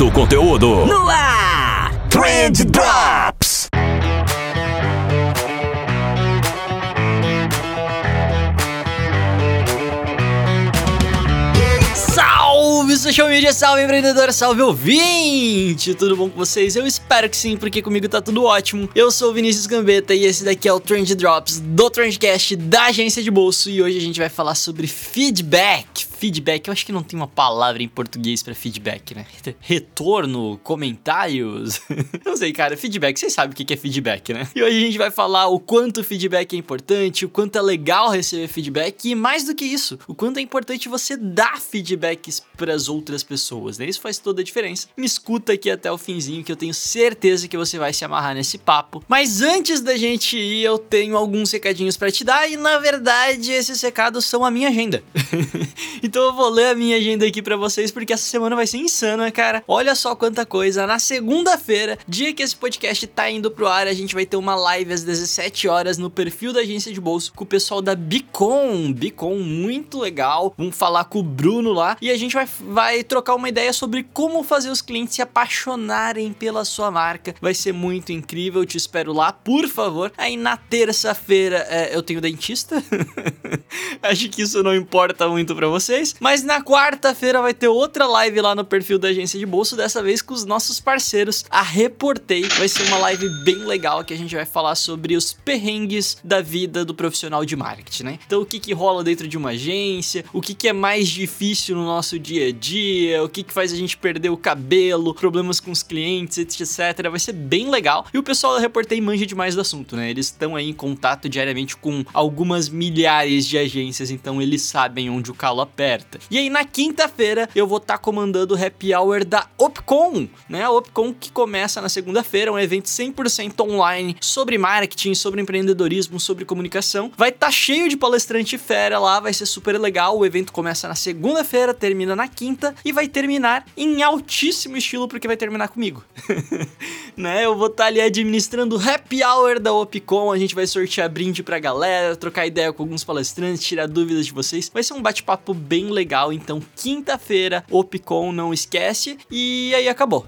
Muito conteúdo No ar! Trend Drops. Salve, social media, salve empreendedor, salve ouvinte! Tudo bom com vocês? Eu espero que sim, porque comigo tá tudo ótimo. Eu sou o Vinícius Gambetta e esse daqui é o Trend Drops do Trendcast da agência de bolso e hoje a gente vai falar sobre feedback. Feedback, eu acho que não tem uma palavra em português pra feedback, né? Retorno, comentários. não sei, cara, feedback, vocês sabem o que é feedback, né? E hoje a gente vai falar o quanto feedback é importante, o quanto é legal receber feedback e mais do que isso, o quanto é importante você dar feedbacks para as outras pessoas, né? Isso faz toda a diferença. Me escuta aqui até o finzinho que eu tenho certeza que você vai se amarrar nesse papo. Mas antes da gente ir, eu tenho alguns recadinhos para te dar e na verdade esses recados são a minha agenda. então eu vou ler a minha agenda aqui para vocês porque essa semana vai ser insana, cara. Olha só quanta coisa. Na segunda-feira, dia que esse podcast tá indo pro ar, a gente vai ter uma live às 17 horas no perfil da agência de bolso com o pessoal da Bicom. Bicom muito legal. Vamos falar com o Bruno lá e a gente vai, vai trocar uma ideia sobre como fazer os clientes se apaixonarem pela sua marca. Vai ser muito incrível, te espero lá, por favor. Aí na terça-feira é, eu tenho dentista. Acho que isso não importa muito para vocês. Mas na quarta-feira vai ter outra live lá no perfil da agência de bolso, dessa vez com os nossos parceiros, a Reportei. Vai ser uma live bem legal que a gente vai falar sobre os perrengues da vida do profissional de marketing, né? Então o que que rola dentro de uma agência, o que que é mais difícil no nosso dia a dia, o que que faz a gente perder o cabelo, problemas com os clientes, etc. Vai ser bem legal. E o pessoal da Reportei manja demais do assunto, né? Eles estão aí em contato diariamente com algumas milhares de agências, então eles sabem onde o calo aperta. E aí na quinta-feira eu vou estar tá comandando o happy hour da Opcom, né? A Opcom que começa na segunda-feira, um evento 100% online sobre marketing, sobre empreendedorismo, sobre comunicação. Vai estar tá cheio de palestrante fera lá, vai ser super legal. O evento começa na segunda-feira, termina na quinta e vai terminar em altíssimo estilo porque vai terminar comigo. né? Eu vou estar tá ali administrando o happy hour da Opcom, a gente vai sortear brinde pra galera, trocar ideia com alguns palestrantes, tirar dúvidas de vocês. Vai ser um bate-papo bem legal, então quinta-feira, Opcom, não esquece. E aí acabou.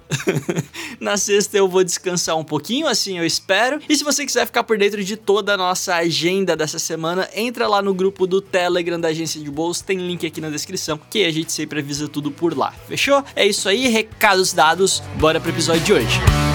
Na sexta eu vou descansar um pouquinho, assim eu espero. E se você quiser ficar por dentro de toda a nossa agenda dessa semana, entra lá no grupo do Telegram da agência de bolsa, tem link aqui na descrição, que a gente sempre avisa tudo por lá. Fechou? É isso aí, recados dados, bora pro episódio de hoje.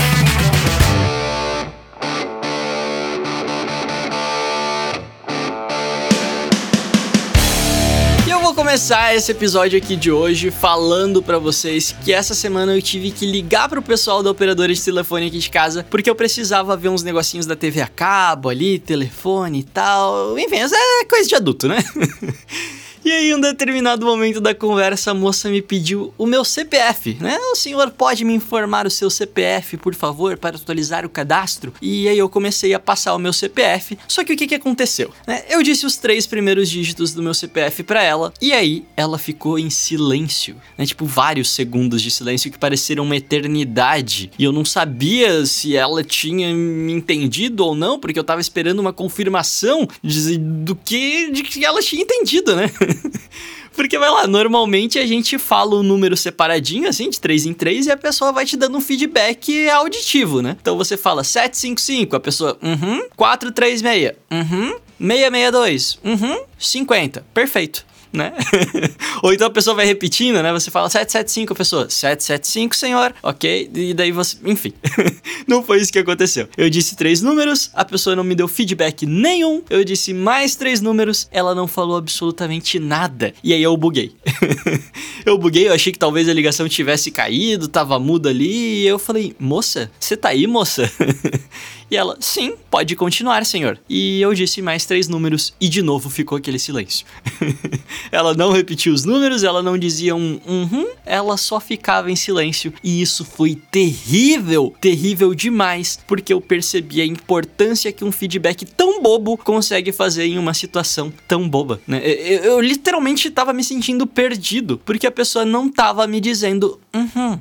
Começar esse episódio aqui de hoje falando para vocês que essa semana eu tive que ligar pro pessoal da operadora de telefone aqui de casa porque eu precisava ver uns negocinhos da TV a cabo ali, telefone e tal. Enfim, é coisa de adulto, né? E aí, em um determinado momento da conversa, a moça me pediu o meu CPF, né? O senhor pode me informar o seu CPF, por favor, para atualizar o cadastro? E aí eu comecei a passar o meu CPF. Só que o que, que aconteceu? Né? Eu disse os três primeiros dígitos do meu CPF para ela, e aí ela ficou em silêncio, né? Tipo, vários segundos de silêncio que pareceram uma eternidade. E eu não sabia se ela tinha me entendido ou não, porque eu tava esperando uma confirmação de, do que, de que ela tinha entendido, né? Porque vai lá, normalmente a gente fala o um número separadinho, assim, de 3 em 3, e a pessoa vai te dando um feedback auditivo, né? Então você fala 755, a pessoa, uhum, 436, uhum, 662, uhum, 50, perfeito né? Ou então a pessoa vai repetindo, né? Você fala 775, a pessoa, 775, senhor, ok? E daí você, enfim. não foi isso que aconteceu. Eu disse três números, a pessoa não me deu feedback nenhum. Eu disse mais três números, ela não falou absolutamente nada. E aí eu buguei. eu buguei, eu achei que talvez a ligação tivesse caído, tava muda ali. E eu falei, moça, você tá aí, moça? E ela, sim, pode continuar, senhor. E eu disse mais três números e de novo ficou aquele silêncio. Ela não repetiu os números, ela não dizia um uhum, ela só ficava em silêncio. E isso foi terrível, terrível demais, porque eu percebi a importância que um feedback tão bobo consegue fazer em uma situação tão boba, né? Eu, eu, eu literalmente estava me sentindo perdido, porque a pessoa não estava me dizendo Uhum.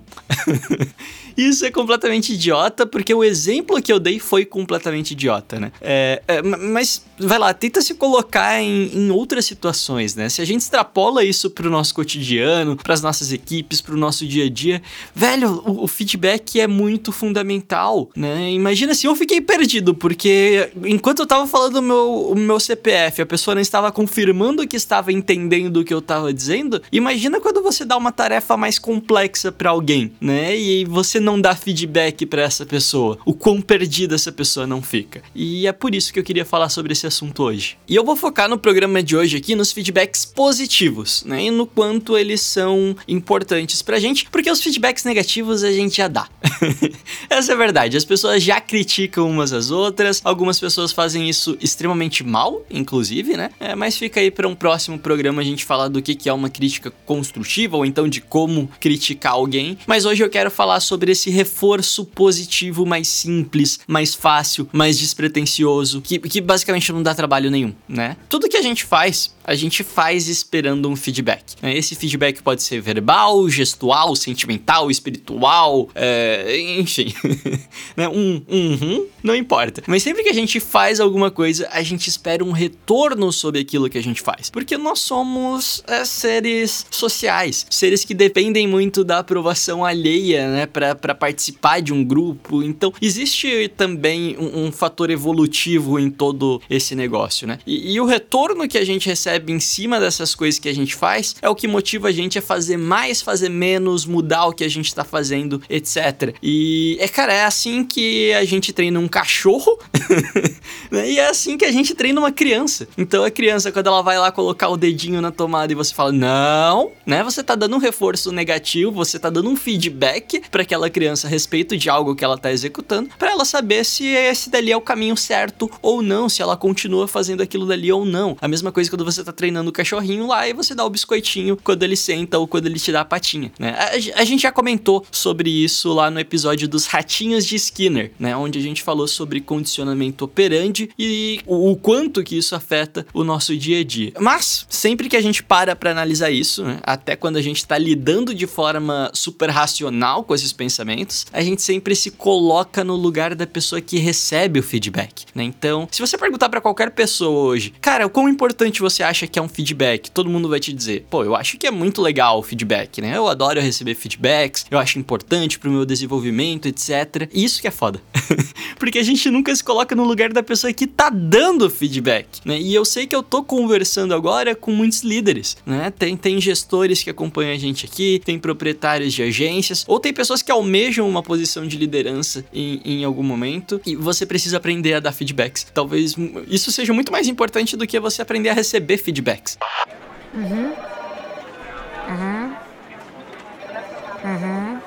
Isso é completamente idiota, porque o exemplo que eu dei foi completamente idiota, né? É, é, mas, vai lá, tenta se colocar em, em, outras situações, né? Se a gente extrapola isso pro nosso cotidiano, pras nossas equipes, pro nosso dia a dia, velho, o, o feedback é muito fundamental, né? Imagina se eu fiquei perdido, porque enquanto eu tava falando o meu, o meu CPF, a pessoa não estava confirmando que estava entendendo o que eu tava dizendo. Imagina quando você dá uma tarefa mais complexa para alguém, né? E você não dá feedback para essa pessoa, o quão perdida essa pessoa não fica. E é por isso que eu queria falar sobre esse assunto hoje. E eu vou focar no programa de hoje aqui nos feedbacks positivos, né? E no quanto eles são importantes pra gente, porque os feedbacks negativos a gente já dá. essa é a verdade. As pessoas já criticam umas às outras, algumas pessoas fazem isso extremamente mal, inclusive, né? É, mas fica aí para um próximo programa a gente falar do que, que é uma crítica construtiva ou então de como criticar alguém. Mas hoje eu quero falar sobre esse reforço positivo mais simples, mais fácil, mais despretensioso, que, que basicamente não dá trabalho nenhum, né? Tudo que a gente faz, a gente faz esperando um feedback. Né? Esse feedback pode ser verbal, gestual, sentimental, espiritual, é, enfim. né? Um, um, não importa. Mas sempre que a gente faz alguma coisa, a gente espera um retorno sobre aquilo que a gente faz. Porque nós somos é, seres sociais, seres que dependem muito da aprovação alheia, né? Pra, para participar de um grupo. Então, existe também um, um fator evolutivo em todo esse negócio, né? E, e, o retorno que a gente recebe em cima dessas coisas que a gente faz é o que motiva a gente a fazer mais, fazer menos, mudar o que a gente tá fazendo, etc. E é, cara, é assim que a gente treina um cachorro, né? E é assim que a gente treina uma criança. Então, a criança, quando ela vai lá colocar o dedinho na tomada e você fala, não, né? Você tá dando um reforço negativo, você tá dando um feedback para aquela criança a respeito de algo que ela está executando, para ela saber se esse dali é o caminho certo ou não, se ela continua fazendo aquilo dali ou não. A mesma coisa quando você está treinando o cachorrinho lá e você dá o biscoitinho quando ele senta ou quando ele te dá a patinha, né? A, a gente já comentou sobre isso lá no episódio dos ratinhos de Skinner, né? Onde a gente falou sobre condicionamento operandi e o, o quanto que isso afeta o nosso dia a dia. Mas, sempre que a gente para para analisar isso, né? até quando a gente está lidando de forma super racional com esses pensamentos, pensamentos, a gente sempre se coloca no lugar da pessoa que recebe o feedback, né? Então, se você perguntar para qualquer pessoa hoje, cara, o quão importante você acha que é um feedback? Todo mundo vai te dizer, pô, eu acho que é muito legal o feedback, né? Eu adoro receber feedbacks, eu acho importante pro meu desenvolvimento, etc. Isso que é foda. Porque a gente nunca se coloca no lugar da pessoa que tá dando feedback, né? E eu sei que eu tô conversando agora com muitos líderes, né? Tem, tem gestores que acompanham a gente aqui, tem proprietários de agências, ou tem pessoas que almejam almejam uma posição de liderança em, em algum momento e você precisa aprender a dar feedbacks. Talvez isso seja muito mais importante do que você aprender a receber feedbacks. Uhum. Uhum. Uhum.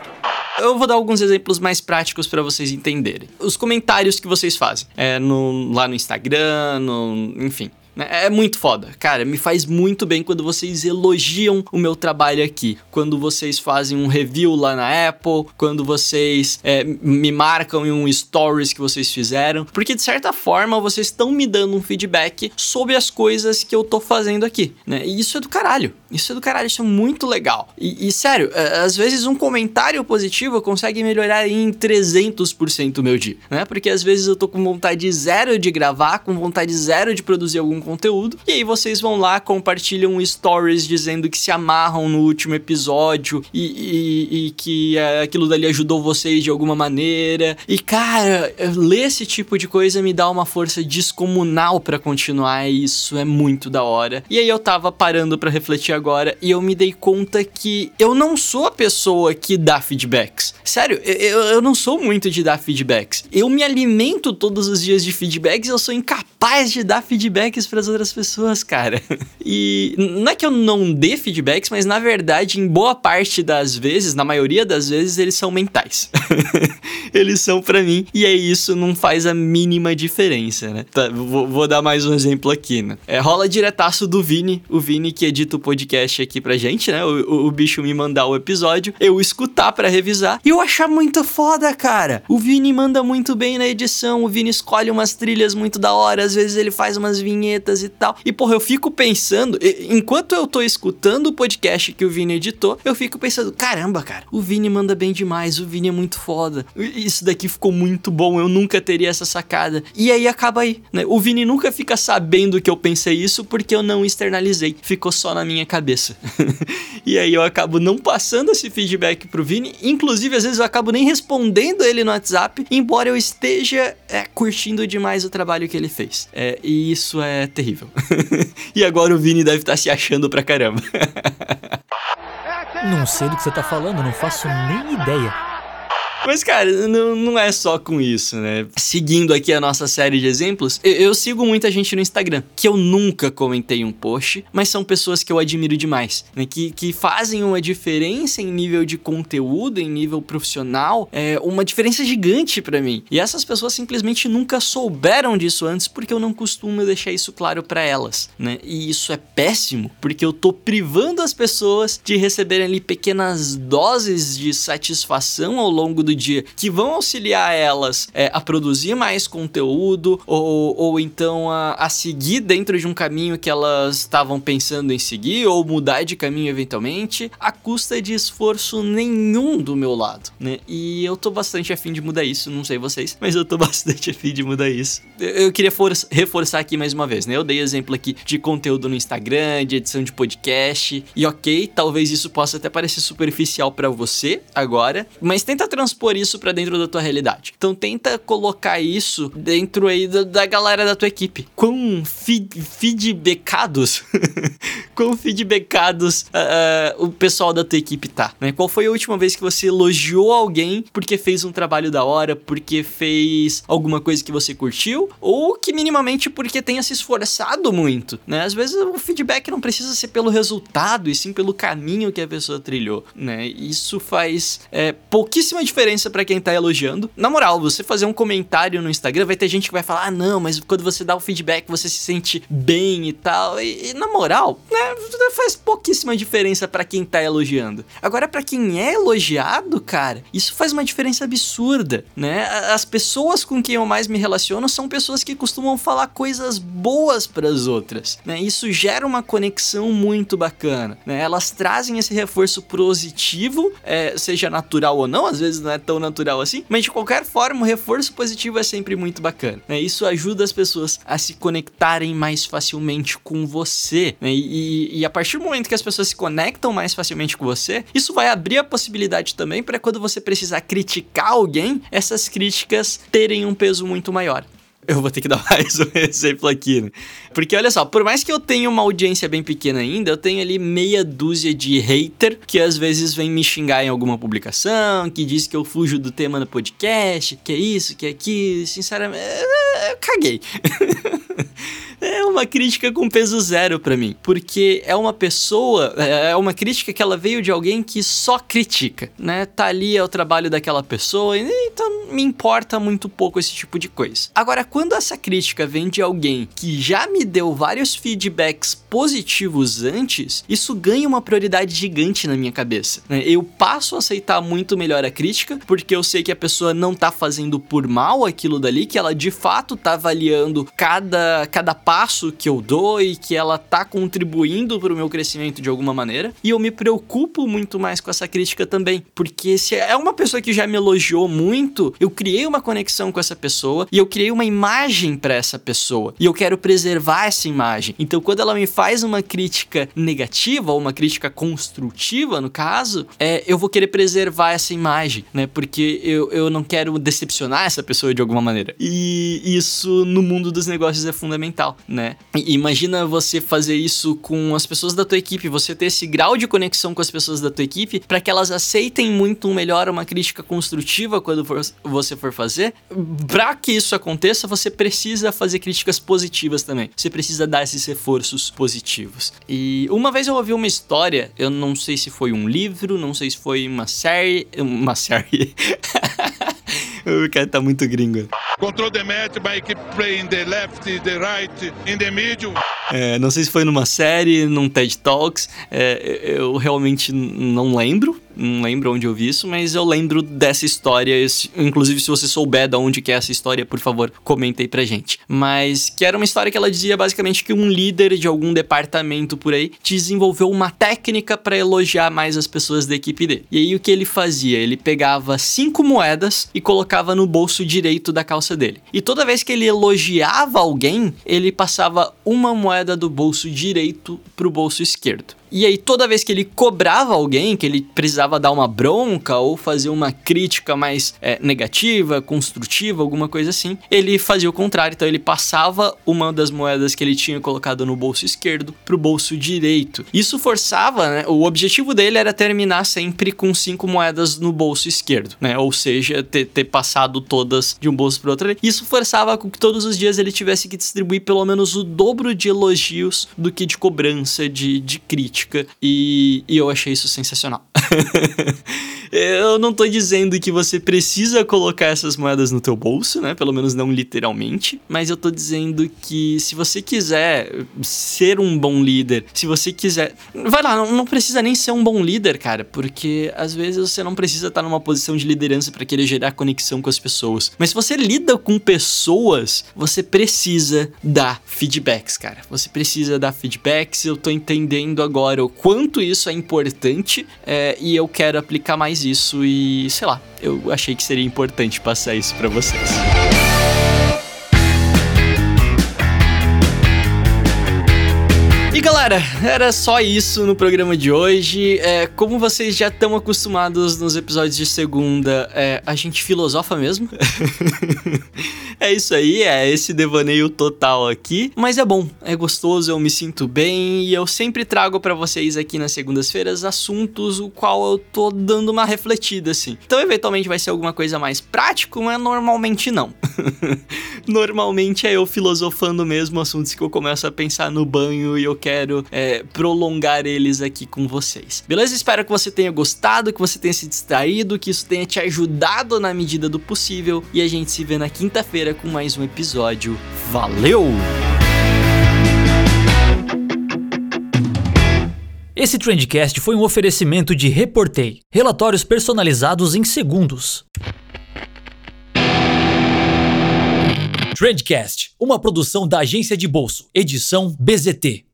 Eu vou dar alguns exemplos mais práticos para vocês entenderem. Os comentários que vocês fazem é, no, lá no Instagram, no, enfim. Né? É muito foda. Cara, me faz muito bem quando vocês elogiam o meu trabalho aqui. Quando vocês fazem um review lá na Apple, quando vocês é, me marcam em um stories que vocês fizeram. Porque de certa forma vocês estão me dando um feedback sobre as coisas que eu tô fazendo aqui, né? E isso é do caralho. Isso é do caralho, isso é muito legal. E, e sério, é, às vezes um comentário positivo consegue melhorar em 300% o meu dia, né? Porque às vezes eu tô com vontade zero de gravar, com vontade zero de produzir algum conteúdo. E aí vocês vão lá, compartilham stories dizendo que se amarram no último episódio e, e, e que é, aquilo dali ajudou vocês de alguma maneira. E cara, ler esse tipo de coisa me dá uma força descomunal para continuar. E isso é muito da hora. E aí eu tava parando para refletir agora e eu me dei conta que eu não sou a pessoa que dá feedbacks. Sério, eu, eu não sou muito de dar feedbacks. Eu me alimento todos os dias de feedbacks eu sou incapaz de dar feedbacks para as outras pessoas, cara. E não é que eu não dê feedbacks, mas na verdade, em boa parte das vezes, na maioria das vezes, eles são mentais. eles são para mim, e é isso, não faz a mínima diferença, né? Tá, vou, vou, dar mais um exemplo aqui, né? É, rola diretaço do Vini, o Vini que edita o podcast aqui pra gente, né? O, o, o bicho me mandar o episódio, eu escutar para revisar e eu achar muito foda, cara. O Vini manda muito bem na edição, o Vini escolhe umas trilhas muito da hora, às vezes ele faz umas vinhetas e tal. E porra, eu fico pensando, enquanto eu tô escutando o podcast que o Vini editou, eu fico pensando, caramba, cara, o Vini manda bem demais, o Vini é muito foda. Isso daqui ficou muito bom, eu nunca teria essa sacada. E aí acaba aí, né? O Vini nunca fica sabendo que eu pensei isso porque eu não externalizei, ficou só na minha cabeça. e aí eu acabo não passando esse feedback pro Vini, inclusive às vezes eu acabo nem respondendo ele no WhatsApp, embora eu esteja é, curtindo demais o trabalho que ele fez. É, e isso é terrível. e agora o Vini deve estar tá se achando pra caramba. não sei do que você tá falando, não faço nem ideia. Mas, cara, não, não é só com isso, né? Seguindo aqui a nossa série de exemplos, eu, eu, sigo muita gente no Instagram, que eu nunca comentei um post, mas são pessoas que eu admiro demais, né? Que, que fazem uma diferença em nível de conteúdo, em nível profissional, é uma diferença gigante para mim. E essas pessoas simplesmente nunca souberam disso antes, porque eu não costumo deixar isso claro para elas, né? E isso é péssimo, porque eu tô privando as pessoas de receberem ali pequenas doses de satisfação ao longo do do dia que vão auxiliar elas é, a produzir mais conteúdo ou, ou então a, a seguir dentro de um caminho que elas estavam pensando em seguir ou mudar de caminho eventualmente, a custa de esforço nenhum do meu lado, né? E eu tô bastante afim de mudar isso, não sei vocês, mas eu tô bastante afim de mudar isso. Eu, queria reforçar aqui mais uma vez, né? Eu dei exemplo aqui de conteúdo no Instagram, de edição de podcast, e ok, talvez isso possa até parecer superficial para você agora, mas tenta transpor isso para dentro da tua realidade. Então tenta colocar isso dentro aí da, da galera da tua equipe. Feed, feedbackados, quão feedbackados uh, o pessoal da tua equipe tá, né? Qual foi a última vez que você elogiou alguém porque fez um trabalho da hora, porque fez alguma coisa que você curtiu, ou que minimamente porque tenha se esforçado muito, né? Às vezes o feedback não precisa ser pelo resultado, e sim pelo caminho que a pessoa trilhou, né? Isso faz é, pouquíssima diferença diferença para quem tá elogiando. Na moral, você fazer um comentário no Instagram, vai ter gente que vai falar: ah, não, mas quando você dá o feedback, você se sente bem e tal. E, e na moral, né, faz pouquíssima diferença para quem tá elogiando. Agora, para quem é elogiado, cara, isso faz uma diferença absurda, né? As pessoas com quem eu mais me relaciono são pessoas que costumam falar coisas boas para as outras, né? Isso gera uma conexão muito bacana, né? Elas trazem esse reforço positivo, é, seja natural ou não, às vezes não é tão natural assim, mas de qualquer forma, o reforço positivo é sempre muito bacana. Né? Isso ajuda as pessoas a se conectarem mais facilmente com você. Né? E, e, a partir do momento que as pessoas se conectam mais facilmente com você, isso vai abrir a possibilidade também para quando você precisar criticar alguém, essas críticas terem um peso muito maior eu vou ter que dar mais um exemplo aqui, né? Porque olha só, por mais que eu tenha uma audiência bem pequena ainda, eu tenho ali meia dúzia de hater que às vezes vem me xingar em alguma publicação, que diz que eu fujo do tema no podcast, que é isso, que é aquilo, sinceramente, eu caguei. é uma crítica com peso zero para mim, porque é uma pessoa, é uma crítica que ela veio de alguém que só critica, né? Tá ali é o trabalho daquela pessoa, então me importa muito pouco esse tipo de coisa. Agora, quando essa crítica vem de alguém que já me deu vários feedbacks positivos antes, isso ganha uma prioridade gigante na minha cabeça. Né? Eu passo a aceitar muito melhor a crítica, porque eu sei que a pessoa não tá fazendo por mal aquilo dali, que ela de fato tá avaliando cada, cada passo que eu dou e que ela tá contribuindo para o meu crescimento de alguma maneira. E eu me preocupo muito mais com essa crítica também, porque se é uma pessoa que já me elogiou muito, eu criei uma conexão com essa pessoa e eu criei uma imagem para essa pessoa e eu quero preservar essa imagem. Então, quando ela me faz uma crítica negativa ou uma crítica construtiva, no caso, é, eu vou querer preservar essa imagem, né? Porque eu, eu não quero decepcionar essa pessoa de alguma maneira. E isso no mundo dos negócios é fundamental né? E imagina você fazer isso com as pessoas da tua equipe, você ter esse grau de conexão com as pessoas da tua equipe para que elas aceitem muito melhor uma crítica construtiva quando for, você for fazer. Para que isso aconteça, você precisa fazer críticas positivas também. Você precisa dar esses reforços positivos. E uma vez eu ouvi uma história, eu não sei se foi um livro, não sei se foi uma série, uma série. o cara tá muito gringo. Control the match by keep playing the left, the right, in the middle. É, não sei se foi numa série, num TED Talks, é, eu realmente não lembro, não lembro onde eu vi isso, mas eu lembro dessa história. Inclusive, se você souber de onde que é essa história, por favor, comente aí pra gente. Mas que era uma história que ela dizia basicamente que um líder de algum departamento por aí desenvolveu uma técnica para elogiar mais as pessoas da equipe dele. E aí o que ele fazia? Ele pegava cinco moedas e colocava no bolso direito da calça dele. E toda vez que ele elogiava alguém, ele passava uma moeda do bolso direito pro bolso esquerdo. E aí, toda vez que ele cobrava alguém, que ele precisava dar uma bronca ou fazer uma crítica mais é, negativa, construtiva, alguma coisa assim, ele fazia o contrário. Então, ele passava uma das moedas que ele tinha colocado no bolso esquerdo pro bolso direito. Isso forçava, né? O objetivo dele era terminar sempre com cinco moedas no bolso esquerdo, né? Ou seja, ter, ter passado todas de um bolso pro outro. Isso forçava com que todos os dias ele tivesse que distribuir pelo menos o dobro de elogios do que de cobrança, de, de crítica e, e eu achei isso sensacional. eu não tô dizendo que você precisa colocar essas moedas no teu bolso, né? Pelo menos não literalmente, mas eu tô dizendo que se você quiser ser um bom líder, se você quiser, vai lá, não, não precisa nem ser um bom líder, cara, porque às vezes você não precisa estar numa posição de liderança para querer gerar conexão com as pessoas. Mas se você lida com pessoas, você precisa dar feedbacks, cara. Você precisa dar feedbacks. Eu tô entendendo agora o quanto isso é importante é, e eu quero aplicar mais isso e, sei lá, eu achei que seria importante passar isso para vocês. E galera, era só isso no programa de hoje. É, como vocês já estão acostumados nos episódios de segunda, é, a gente filosofa mesmo. é isso aí, é esse devaneio total aqui. Mas é bom, é gostoso, eu me sinto bem e eu sempre trago para vocês aqui nas segundas-feiras assuntos o qual eu tô dando uma refletida assim. Então, eventualmente vai ser alguma coisa mais prático, mas normalmente não. normalmente é eu filosofando mesmo assuntos que eu começo a pensar no banho e eu quero é, prolongar eles aqui com vocês. Beleza? Espero que você tenha gostado, que você tenha se distraído, que isso tenha te ajudado na medida do possível. E a gente se vê na quinta-feira com mais um episódio. Valeu! Esse Trendcast foi um oferecimento de Reportei, relatórios personalizados em segundos. Trendcast, uma produção da agência de bolso, edição BZT.